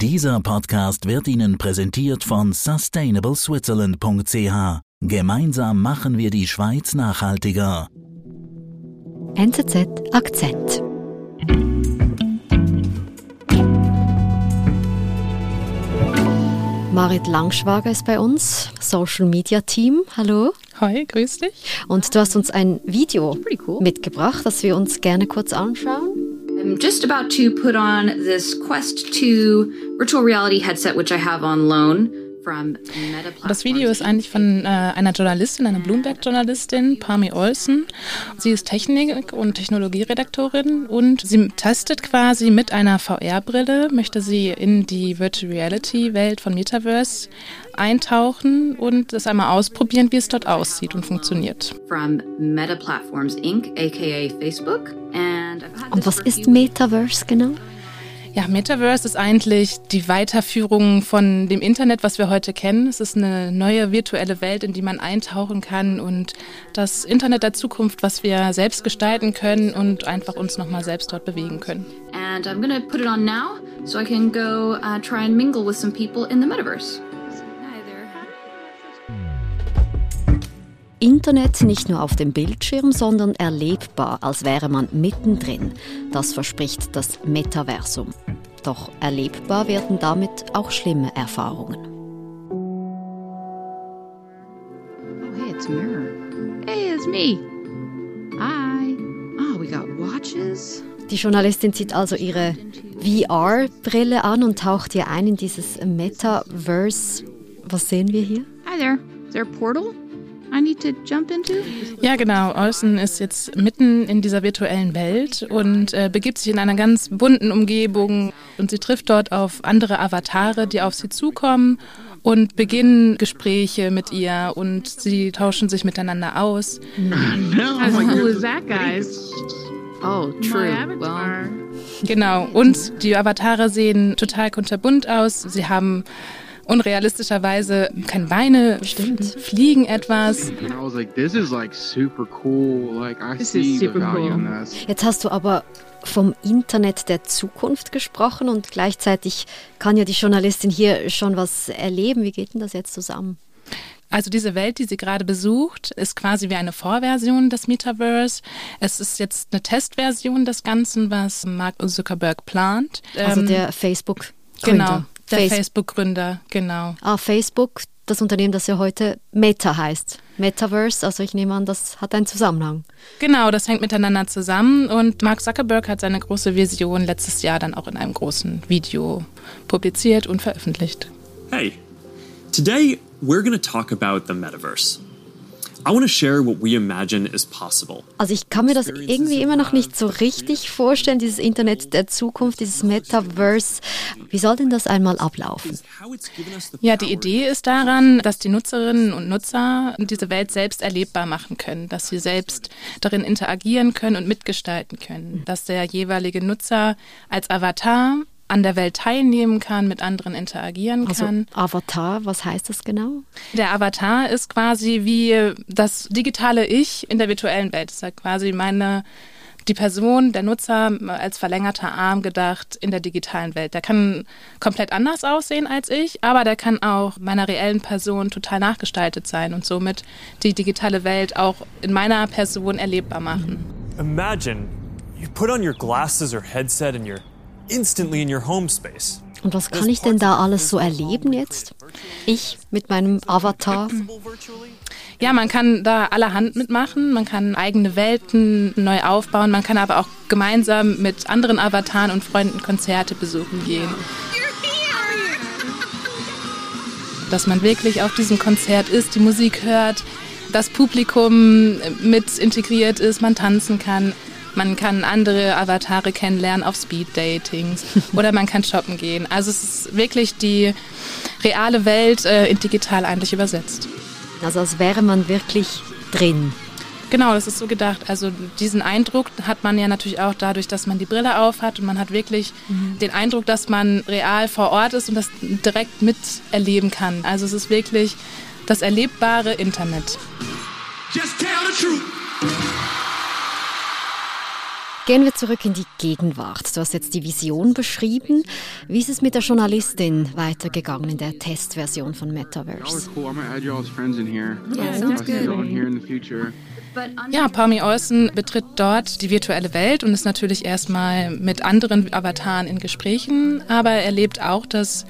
Dieser Podcast wird Ihnen präsentiert von sustainableswitzerland.ch. Gemeinsam machen wir die Schweiz nachhaltiger. NZZ Akzent. Marit Langschwager ist bei uns, Social Media Team. Hallo. Hi, grüß dich. Und du hast uns ein Video cool. mitgebracht, das wir uns gerne kurz anschauen. I'm just about to put on this Quest 2 virtual reality headset, which I have on loan. Das Video ist eigentlich von äh, einer Journalistin, einer Bloomberg-Journalistin, Pami Olsen. Sie ist Technik- und Technologieredaktorin und sie testet quasi mit einer VR-Brille, möchte sie in die Virtual Reality-Welt von Metaverse eintauchen und es einmal ausprobieren, wie es dort aussieht und funktioniert. From Meta Platforms Inc., aka Facebook. Und was ist Metaverse genau? Ja, Metaverse ist eigentlich die Weiterführung von dem Internet, was wir heute kennen. Es ist eine neue virtuelle Welt, in die man eintauchen kann und das Internet der Zukunft, was wir selbst gestalten können und einfach uns nochmal selbst dort bewegen können. And I'm gonna put it on now, so I can go uh, try and mingle with some people in the Metaverse. Internet nicht nur auf dem Bildschirm, sondern erlebbar, als wäre man mittendrin. Das verspricht das Metaversum. Doch erlebbar werden damit auch schlimme Erfahrungen. Oh, hey, it's Mirror. Hey, it's me. Hi. Oh, we got watches. Die Journalistin zieht also ihre VR-Brille an und taucht hier ein in dieses Metaverse. Was sehen wir hier? Hi there. Is there a portal? I need to jump into? Ja, genau. Olsen ist jetzt mitten in dieser virtuellen Welt und äh, begibt sich in einer ganz bunten Umgebung und sie trifft dort auf andere Avatare, die auf sie zukommen und beginnen Gespräche mit ihr und sie tauschen sich miteinander aus. No, How cool is that, guys? Oh, true. Well, genau. Und die Avatare sehen total kunterbunt aus. Sie haben unrealistischerweise keine Beine, Stimmt. fliegen etwas. And I was like, this is like super cool. Like I This see is the super value cool. in this. Jetzt hast du aber vom Internet der Zukunft gesprochen und gleichzeitig kann ja die Journalistin hier schon was erleben. Wie geht denn das jetzt zusammen? Also diese Welt, die sie gerade besucht, ist quasi wie eine Vorversion des Metaverse. Es ist jetzt eine Testversion des Ganzen, was Mark Zuckerberg plant. Also Ähm, der Facebook-Gründer. Genau, der Face- Facebook-Gründer, genau. Ah, Facebook, das Unternehmen, das ja heute Meta heißt. Metaverse, also ich nehme an, das hat einen Zusammenhang. Genau, das hängt miteinander zusammen und Mark Zuckerberg hat seine große Vision letztes Jahr dann auch in einem großen Video publiziert und veröffentlicht. Hey, today we're going to talk about the metaverse. Also ich kann mir das irgendwie immer noch nicht so richtig vorstellen, dieses Internet der Zukunft, dieses Metaverse. Wie soll denn das einmal ablaufen? How it's given us the Ja, die Idee ist daran, dass die Nutzerinnen und Nutzer diese Welt selbst erlebbar machen können, dass sie selbst darin interagieren können und mitgestalten können, dass der jeweilige Nutzer als Avatar an der Welt teilnehmen kann, mit anderen interagieren Also kann. Avatar, was heißt das genau? Der Avatar ist quasi wie das digitale Ich in der virtuellen Welt. Das ist halt quasi meine die Person, der Nutzer als verlängerter Arm gedacht in der digitalen Welt. Der kann komplett anders aussehen als ich, aber der kann auch meiner reellen Person total nachgestaltet sein und somit die digitale Welt auch in meiner Person erlebbar machen. Imagine you put on your glasses or headset and you're instantly in your home space. Und was kann ich denn da alles so erleben jetzt? Ich mit meinem Avatar. Ja, man kann da allerhand mitmachen, man kann eigene Welten neu aufbauen, man kann aber auch gemeinsam mit anderen Avataren und Freunden Konzerte besuchen gehen. Dass man wirklich auf diesem Konzert ist, die Musik hört, das Publikum mit integriert ist, man tanzen kann. Man kann andere Avatare kennenlernen auf Speed-Datings oder man kann shoppen gehen. Also es ist wirklich die reale Welt äh, in digital eigentlich übersetzt. Also als wäre man wirklich drin. Genau, das ist so gedacht. Also diesen Eindruck hat man ja natürlich auch dadurch, dass man die Brille auf hat und man hat wirklich den Eindruck, dass man real vor Ort ist und das direkt miterleben kann. Also es ist wirklich das erlebbare Internet. Just tell the truth. Gehen wir zurück in die Gegenwart. Du hast jetzt die Vision beschrieben. Wie ist es mit der Journalistin weitergegangen in der Testversion von Metaverse? Ja, Palmy Olsen betritt dort die virtuelle Welt und ist natürlich erstmal mit anderen Avataren in Gesprächen, aber erlebt auch, dass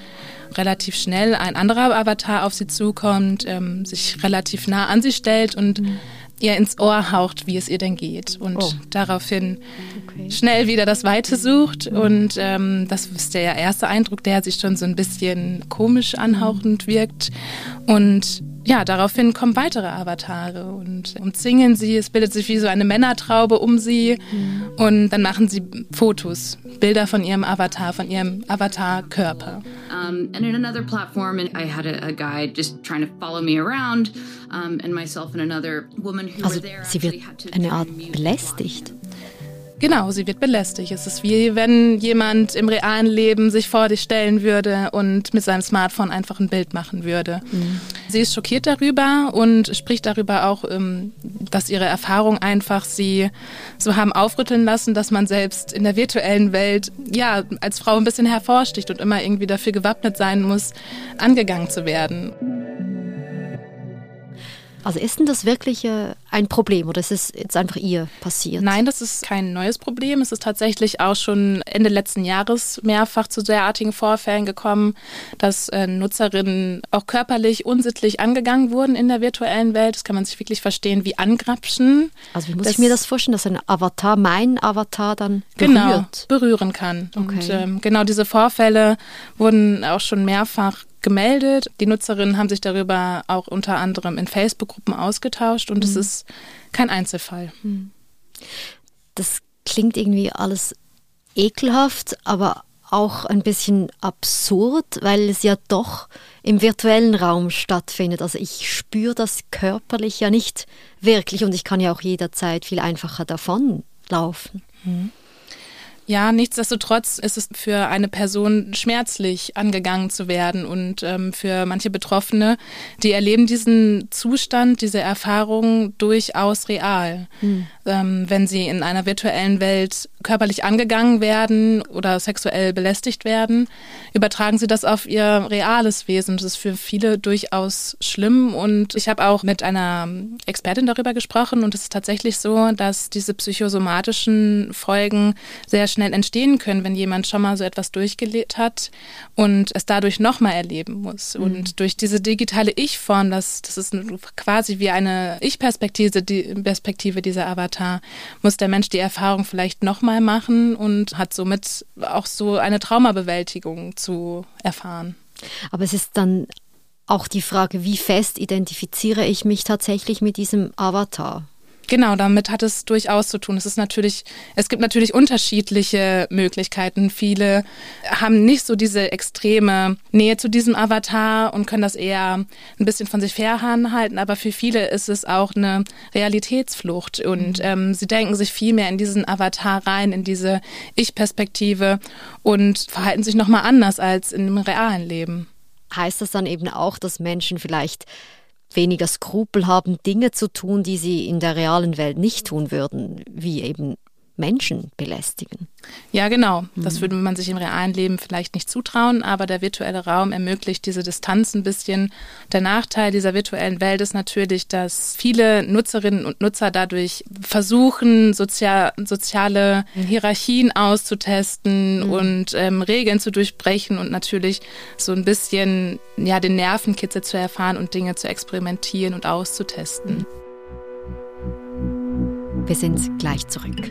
relativ schnell ein anderer Avatar auf sie zukommt, ähm, sich relativ nah an sie stellt und mhm ihr ins Ohr haucht, wie es ihr denn geht. Und oh. daraufhin okay. schnell wieder das Weite sucht. Und ähm, das ist der erste Eindruck, der sich schon so ein bisschen komisch anhauchend wirkt. Und ja, daraufhin kommen weitere Avatare und umzingeln sie. Es bildet sich wie so eine Männertraube um sie. Mhm. Und dann machen sie Fotos, Bilder von ihrem Avatar, von ihrem Avatar-Körper. Um, and in another platform, I had a, a guy just trying to follow me around, and myself and another woman who also, were there. Sie wird eine Art belästigt. Genau, sie wird belästigt. Es ist wie wenn jemand im realen Leben sich vor dich stellen würde und mit seinem Smartphone einfach ein Bild machen würde. Mhm. Sie ist schockiert darüber und spricht darüber auch, ähm, dass ihre Erfahrung einfach sie so haben aufrütteln lassen, dass man selbst in der virtuellen Welt ja als Frau ein bisschen hervorsticht und immer irgendwie dafür gewappnet sein muss, angegangen zu werden. Also ist denn das wirklich äh, ein Problem oder ist es jetzt einfach ihr passiert? Nein, das ist kein neues Problem. Es ist tatsächlich auch schon Ende letzten Jahres mehrfach zu derartigen Vorfällen gekommen, dass äh, Nutzerinnen auch körperlich unsittlich angegangen wurden in der virtuellen Welt. Das kann man sich wirklich verstehen wie Angrapschen. Also wie muss das, ich mir das vorstellen, dass ein Avatar, mein Avatar dann genau, berührt? Genau, berühren kann. Okay. Und ähm, genau diese Vorfälle wurden auch schon mehrfach gemeldet. Die Nutzerinnen haben sich darüber auch unter anderem in Facebook-Gruppen ausgetauscht und es mhm. ist kein Einzelfall. Mhm. Das klingt irgendwie alles ekelhaft, aber auch ein bisschen absurd, weil es ja doch im virtuellen Raum stattfindet. Also ich spüre das körperlich ja nicht wirklich und ich kann ja auch jederzeit viel einfacher davonlaufen. Mhm. Ja, nichtsdestotrotz ist es für eine Person schmerzlich angegangen zu werden und ähm, für manche Betroffene, die erleben diesen Zustand, diese Erfahrung durchaus real. Hm. Ähm, wenn sie in einer virtuellen Welt körperlich angegangen werden oder sexuell belästigt werden, übertragen sie das auf ihr reales Wesen. Das ist für viele durchaus schlimm und ich habe auch mit einer Expertin darüber gesprochen und es ist tatsächlich so, dass diese psychosomatischen Folgen sehr schnell entstehen können, wenn jemand schon mal so etwas durchgelebt hat und es dadurch nochmal erleben muss. Mhm. Und durch diese digitale Ich-Form, das, das ist quasi wie eine Ich-Perspektive, die Perspektive dieser Avatar, muss der Mensch die Erfahrung vielleicht nochmal machen und hat somit auch so eine Traumabewältigung zu erfahren. Aber es ist dann auch die Frage, wie fest identifiziere ich mich tatsächlich mit diesem Avatar? Genau, damit hat es durchaus zu tun. Es ist natürlich, es gibt natürlich unterschiedliche Möglichkeiten. Viele haben nicht so diese extreme Nähe zu diesem Avatar und können das eher ein bisschen von sich fernhalten. Aber für viele ist es auch eine Realitätsflucht und mhm. ähm, sie denken sich viel mehr in diesen Avatar rein, in diese Ich-Perspektive und verhalten sich nochmal anders als in dem realen Leben. Heißt das dann eben auch, dass Menschen vielleicht weniger Skrupel haben, Dinge zu tun, die sie in der realen Welt nicht tun würden, wie eben Menschen belästigen. Ja, genau. Das mhm. würde man sich im realen Leben vielleicht nicht zutrauen, aber der virtuelle Raum ermöglicht diese Distanz ein bisschen. Der Nachteil dieser virtuellen Welt ist natürlich, dass viele Nutzerinnen und Nutzer dadurch versuchen, sozial, soziale Hierarchien auszutesten mhm. und ähm, Regeln zu durchbrechen und natürlich so ein bisschen ja, den Nervenkitzel zu erfahren und Dinge zu experimentieren und auszutesten. Wir sind gleich zurück.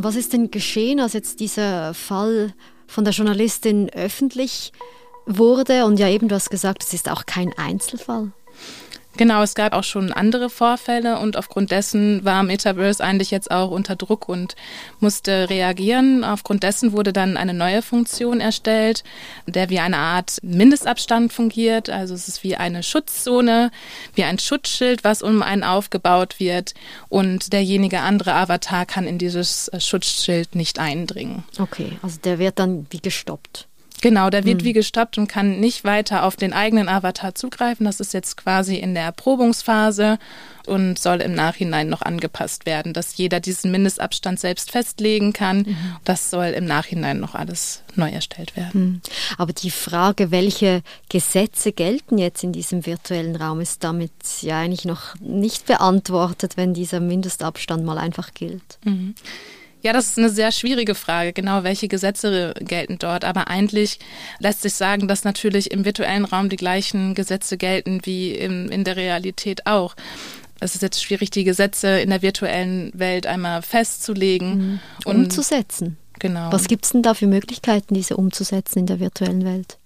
Was ist denn geschehen, als jetzt dieser Fall von der Journalistin öffentlich wurde? Und ja, eben, du hast gesagt, es ist auch kein Einzelfall. Genau, es gab auch schon andere Vorfälle und aufgrund dessen war Metaverse eigentlich jetzt auch unter Druck und musste reagieren. Aufgrund dessen wurde dann eine neue Funktion erstellt, der wie eine Art Mindestabstand fungiert. Also es ist wie eine Schutzzone, wie ein Schutzschild, was um einen aufgebaut wird und derjenige andere Avatar kann in dieses Schutzschild nicht eindringen. Okay, also der wird dann wie gestoppt. Genau, der wird hm. wie gestoppt und kann nicht weiter auf den eigenen Avatar zugreifen. Das ist jetzt quasi in der Erprobungsphase und soll im Nachhinein noch angepasst werden, dass jeder diesen Mindestabstand selbst festlegen kann. Mhm. Das soll im Nachhinein noch alles neu erstellt werden. Hm. Aber die Frage, welche Gesetze gelten jetzt in diesem virtuellen Raum, ist damit ja eigentlich noch nicht beantwortet, wenn dieser Mindestabstand mal einfach gilt. Mhm. Ja, das ist eine sehr schwierige Frage, genau welche Gesetze gelten dort. Aber eigentlich lässt sich sagen, dass natürlich im virtuellen Raum die gleichen Gesetze gelten wie im, in der Realität auch. Es ist jetzt schwierig, die Gesetze in der virtuellen Welt einmal festzulegen. Mhm. Und umzusetzen. Genau. Was gibt es denn da für Möglichkeiten, diese umzusetzen in der virtuellen Welt?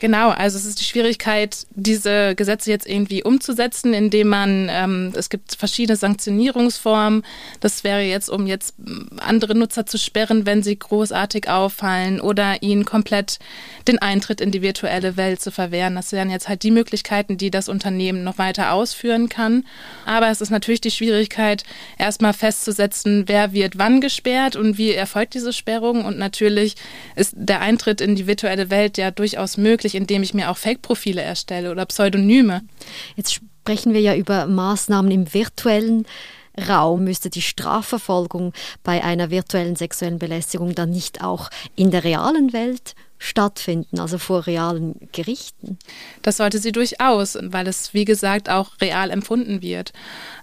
Genau, also es ist die Schwierigkeit, diese Gesetze jetzt irgendwie umzusetzen, indem man, ähm, es gibt verschiedene Sanktionierungsformen. Das wäre jetzt, um jetzt andere Nutzer zu sperren, wenn sie großartig auffallen oder ihnen komplett den Eintritt in die virtuelle Welt zu verwehren. Das wären jetzt halt die Möglichkeiten, die das Unternehmen noch weiter ausführen kann. Aber es ist natürlich die Schwierigkeit, erstmal festzusetzen, wer wird wann gesperrt und wie erfolgt diese Sperrung. Und natürlich ist der Eintritt in die virtuelle Welt ja durchaus möglich zusätzlich, indem ich mir auch Fake-Profile erstelle oder Pseudonyme. Jetzt sprechen wir ja über Maßnahmen im virtuellen Raum müsste die Strafverfolgung bei einer virtuellen sexuellen Belästigung dann nicht auch in der realen Welt stattfinden, also vor realen Gerichten. Das sollte sie durchaus, weil es, wie gesagt, auch real empfunden wird.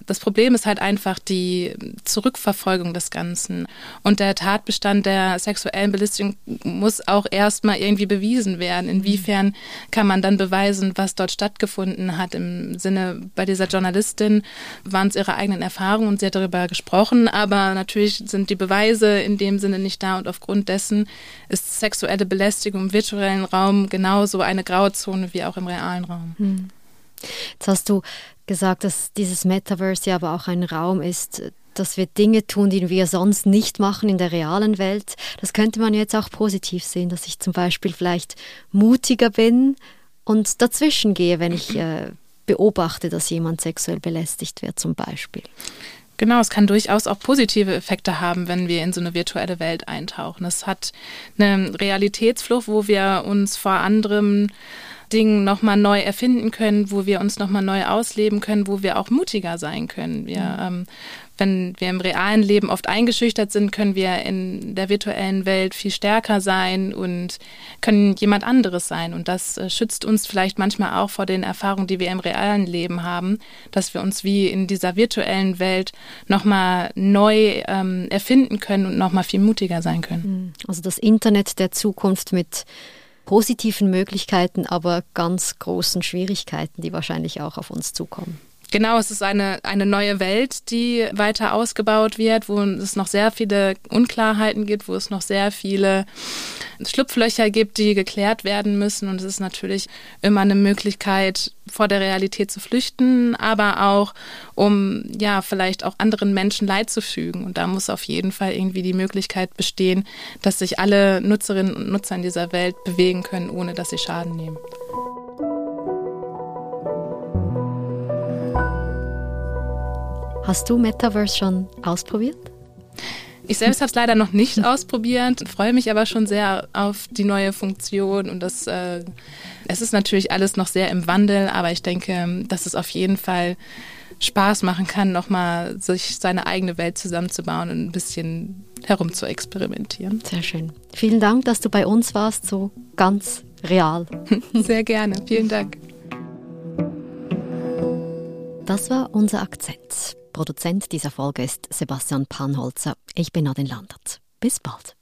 Das Problem ist halt einfach die Zurückverfolgung des Ganzen. Und der Tatbestand der sexuellen Belästigung muss auch erstmal irgendwie bewiesen werden. Inwiefern kann man dann beweisen, was dort stattgefunden hat? Im Sinne bei dieser Journalistin waren es ihre eigenen Erfahrungen und sie hat darüber gesprochen, aber natürlich sind die Beweise in dem Sinne nicht da und aufgrund dessen ist sexuelle Belästigung im virtuellen Raum genauso eine Grauzone wie auch im realen Raum. Hm. Jetzt hast du gesagt, dass dieses Metaverse ja aber auch ein Raum ist, dass wir Dinge tun, die wir sonst nicht machen in der realen Welt. Das könnte man jetzt auch positiv sehen, dass ich zum Beispiel vielleicht mutiger bin und dazwischen gehe, wenn ich äh, beobachte, dass jemand sexuell belästigt wird zum Beispiel. Genau, es kann durchaus auch positive Effekte haben, wenn wir in so eine virtuelle Welt eintauchen. Es hat eine Realitätsflucht, wo wir uns vor anderem Dingen nochmal neu erfinden können, wo wir uns nochmal neu ausleben können, wo wir auch mutiger sein können. Wir, mhm. ähm, wenn wir im realen Leben oft eingeschüchtert sind, können wir in der virtuellen Welt viel stärker sein und können jemand anderes sein. Und das äh, schützt uns vielleicht manchmal auch vor den Erfahrungen, die wir im realen Leben haben, dass wir uns wie in dieser virtuellen Welt nochmal neu ähm, erfinden können und nochmal viel mutiger sein können. Mhm. Also das Internet der Zukunft mit positiven Möglichkeiten, aber ganz großen Schwierigkeiten, die wahrscheinlich auch auf uns zukommen. Genau, es ist eine, eine neue Welt, die weiter ausgebaut wird, wo es noch sehr viele Unklarheiten gibt, wo es noch sehr viele Schlupflöcher gibt, die geklärt werden müssen. Und es ist natürlich immer eine Möglichkeit, vor der Realität zu flüchten, aber auch, um ja, vielleicht auch anderen Menschen Leid zu fügen. Und da muss auf jeden Fall irgendwie die Möglichkeit bestehen, dass sich alle Nutzerinnen und Nutzer in dieser Welt bewegen können, ohne dass sie Schaden nehmen. Hast du Metaverse schon ausprobiert? Ich selbst habe es leider noch nicht ausprobiert, freue mich aber schon sehr auf die neue Funktion und das, äh, es ist natürlich alles noch sehr im Wandel, aber ich denke, dass es auf jeden Fall Spaß machen kann, nochmal sich seine eigene Welt zusammenzubauen und ein bisschen herum zu experimentieren. Sehr schön. Vielen Dank, dass du bei uns warst, so ganz real. Sehr gerne. Vielen Dank. Das war unser Akzent. Produzent dieser Folge ist Sebastian Panholzer. Ich bin Nadine Landert. Bis bald.